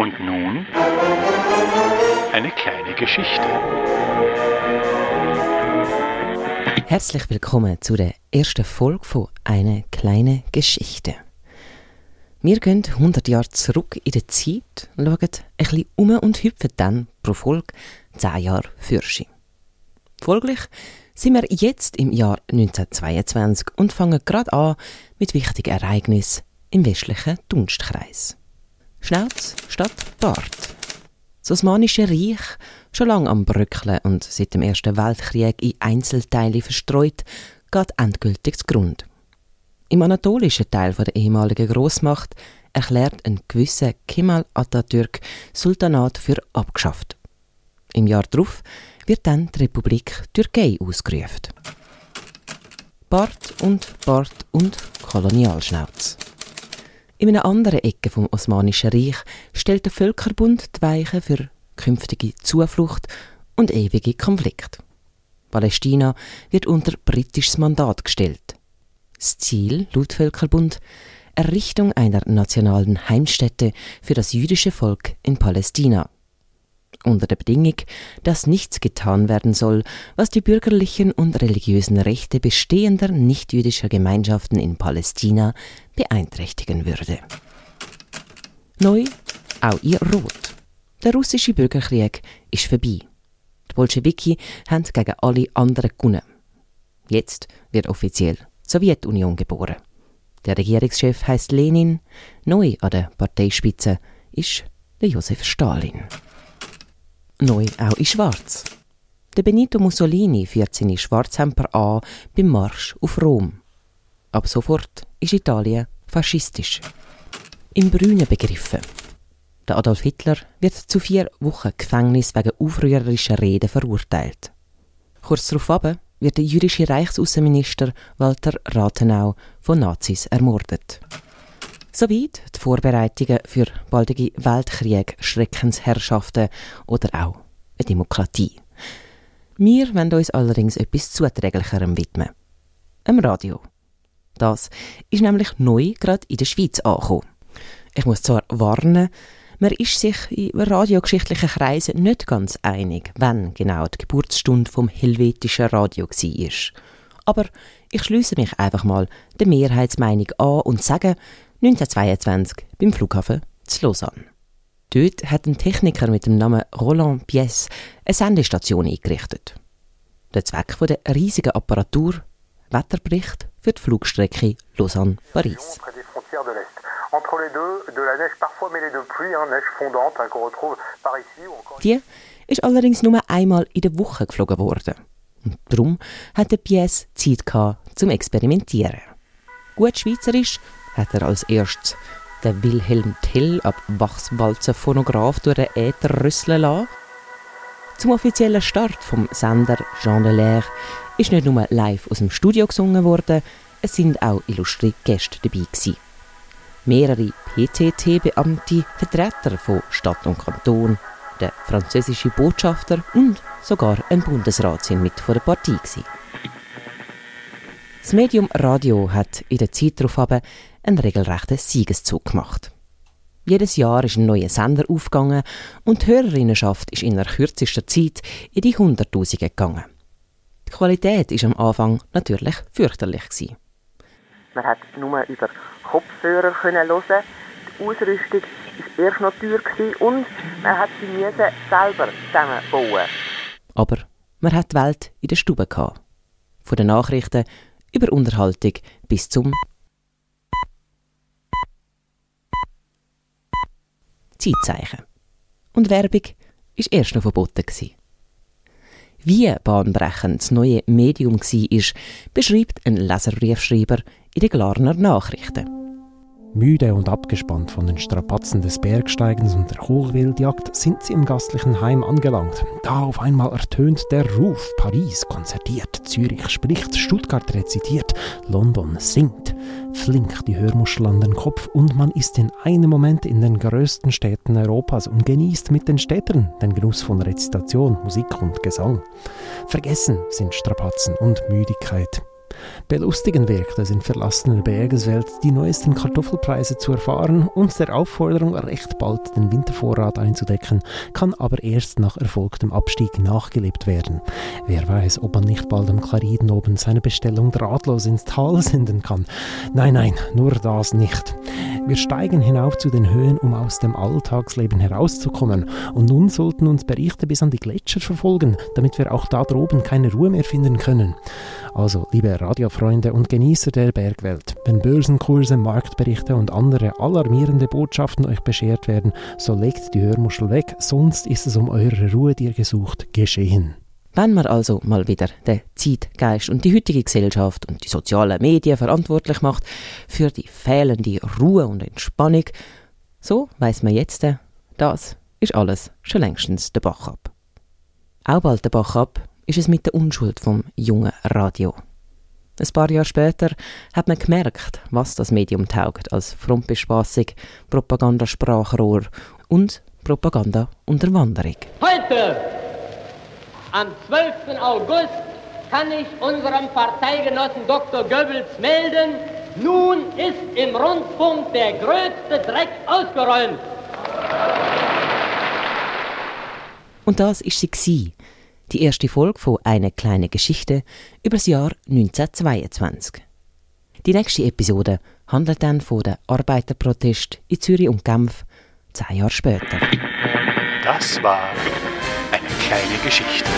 Und nun eine kleine Geschichte. Herzlich willkommen zu der ersten Folge von Eine kleine Geschichte. Wir gehen 100 Jahre zurück in die Zeit, schauen ein bisschen um und hüpfen dann pro Folge 10 Jahre Fürschi. Folglich sind wir jetzt im Jahr 1922 und fangen gerade an mit wichtigen Ereignissen im westlichen Dunstkreis. Schnauz statt Bart. Das Osmanische Reich, schon lange am Bröckeln und seit dem Ersten Weltkrieg in Einzelteile verstreut, geht endgültig zugrunde. Im anatolischen Teil der ehemaligen Großmacht erklärt ein gewisser Kemal Atatürk Sultanat für abgeschafft. Im Jahr darauf wird dann die Republik Türkei ausgerufen. Bart und Bart und Kolonialschnauz. In einer anderen Ecke vom Osmanischen Reich stellt der Völkerbund die Weichen für künftige Zuflucht und ewige Konflikt. Palästina wird unter britisches Mandat gestellt. Das Ziel, laut Völkerbund, Errichtung einer nationalen Heimstätte für das jüdische Volk in Palästina. Unter der Bedingung, dass nichts getan werden soll, was die bürgerlichen und religiösen Rechte bestehender nichtjüdischer Gemeinschaften in Palästina beeinträchtigen würde. Neu auch ihr Rot. Der russische Bürgerkrieg ist vorbei. Die Bolschewiki haben gegen alle anderen gewonnen. Jetzt wird offiziell die Sowjetunion geboren. Der Regierungschef heißt Lenin, neu an der Parteispitze ist der Josef Stalin. Neu auch in Schwarz. Der Benito Mussolini führt seine Schwarzhemper an beim Marsch auf Rom. Ab sofort ist Italien faschistisch. Im Brünen begriffen. Der Adolf Hitler wird zu vier Wochen Gefängnis wegen aufrührerischer Reden verurteilt. Kurz darauf wird der jüdische Reichsaußenminister Walter Rathenau von Nazis ermordet. Soweit die Vorbereitungen für baldige Weltkrieg, Schreckensherrschaften oder auch eine Demokratie. Wir wollen uns allerdings etwas Zuträglicherem widmen. Im Radio. Das ist nämlich neu gerade in der Schweiz angekommen. Ich muss zwar warnen, man ist sich in radiogeschichtlichen Kreisen nicht ganz einig, wann genau die Geburtsstunde vom helvetischen Radio war. Aber ich schließe mich einfach mal der Mehrheitsmeinung an und sage 1922 beim Flughafen zu Lausanne. Dort hat ein Techniker mit dem Namen Roland Pies eine Sendestation eingerichtet. Der Zweck der riesigen Apparatur Wetterbericht für die Flugstrecke Lausanne-Paris. Die ist allerdings nur einmal in der Woche geflogen worden. Und darum hat der Pies Zeit gehabt, zum Experimentieren. Gut Schweizerisch hat er als erstes den Wilhelm Tell ab Bachswalzer Phonograph durch den Äther rüsseln lassen. Zum offiziellen Start vom Sender Jean de Lair ist nicht nur live aus dem Studio gesungen worden, es sind auch illustre Gäste dabei gewesen. Mehrere PTT-Beamte, Vertreter von Stadt und Kanton, der französische Botschafter und sogar ein Bundesrat sind mit von der Partie gewesen. Das Medium Radio hat in der Zeit darauf einen regelrechten Siegeszug gemacht. Jedes Jahr ist ein neuer Sender aufgegangen und die Hörerinnenschaft ist in der kürzester Zeit in die Hunderttausende gegangen. Die Qualität ist am Anfang natürlich fürchterlich gewesen. Man hat nur über Kopfhörer können hören. Die Ausrüstung war erst noch teuer und man hat sie selber zusammenbauen. Aber man hat die Welt in der Stube gehabt. Von den Nachrichten über Unterhaltung bis zum Zeitzeichen. Und Werbung war erst noch verboten. Wie bahnbrechend das neue Medium war, beschreibt ein Leserbriefschreiber in den Glarner Nachrichten. Müde und abgespannt von den Strapazen des Bergsteigens und der Hochwildjagd sind sie im gastlichen Heim angelangt. Da auf einmal ertönt der Ruf. Paris konzertiert, Zürich spricht, Stuttgart rezitiert, London singt. Flink die Hörmuschel an den Kopf und man ist in einem Moment in den größten Städten Europas und genießt mit den Städtern den Genuss von Rezitation, Musik und Gesang. Vergessen sind Strapazen und Müdigkeit. Belustigend wirkt es in verlassener Bergeswelt, die neuesten Kartoffelpreise zu erfahren und der Aufforderung, recht bald den Wintervorrat einzudecken, kann aber erst nach erfolgtem Abstieg nachgelebt werden. Wer weiß, ob man nicht bald am Klariden oben seine Bestellung drahtlos ins Tal senden kann. Nein, nein, nur das nicht. Wir steigen hinauf zu den Höhen, um aus dem Alltagsleben herauszukommen. Und nun sollten uns Berichte bis an die Gletscher verfolgen, damit wir auch da droben keine Ruhe mehr finden können. Also, liebe Radiofreunde und Genießer der Bergwelt, wenn Börsenkurse, Marktberichte und andere alarmierende Botschaften euch beschert werden, so legt die Hörmuschel weg, sonst ist es um eure Ruhe, die ihr gesucht, geschehen. Wenn man also mal wieder den Zeitgeist und die heutige Gesellschaft und die sozialen Medien verantwortlich macht für die fehlende Ruhe und Entspannung, so weiß man jetzt, das ist alles schon längstens der Bach ab. Auch bald der Bach ab ist es mit der Unschuld vom jungen Radio. Ein paar Jahre später hat man gemerkt, was das Medium taugt als Frontbespassung, Propagandasprachrohr und Propaganda-Unterwanderung. Heute, am 12. August, kann ich unserem Parteigenossen Dr. Goebbels melden, nun ist im Rundfunk der größte Dreck ausgeräumt. Und das ist sie, die erste Folge von Eine kleine Geschichte über das Jahr 1922. Die nächste Episode handelt dann von den Arbeiterprotest in Zürich und Genf, zehn Jahre später. Das war eine kleine Geschichte.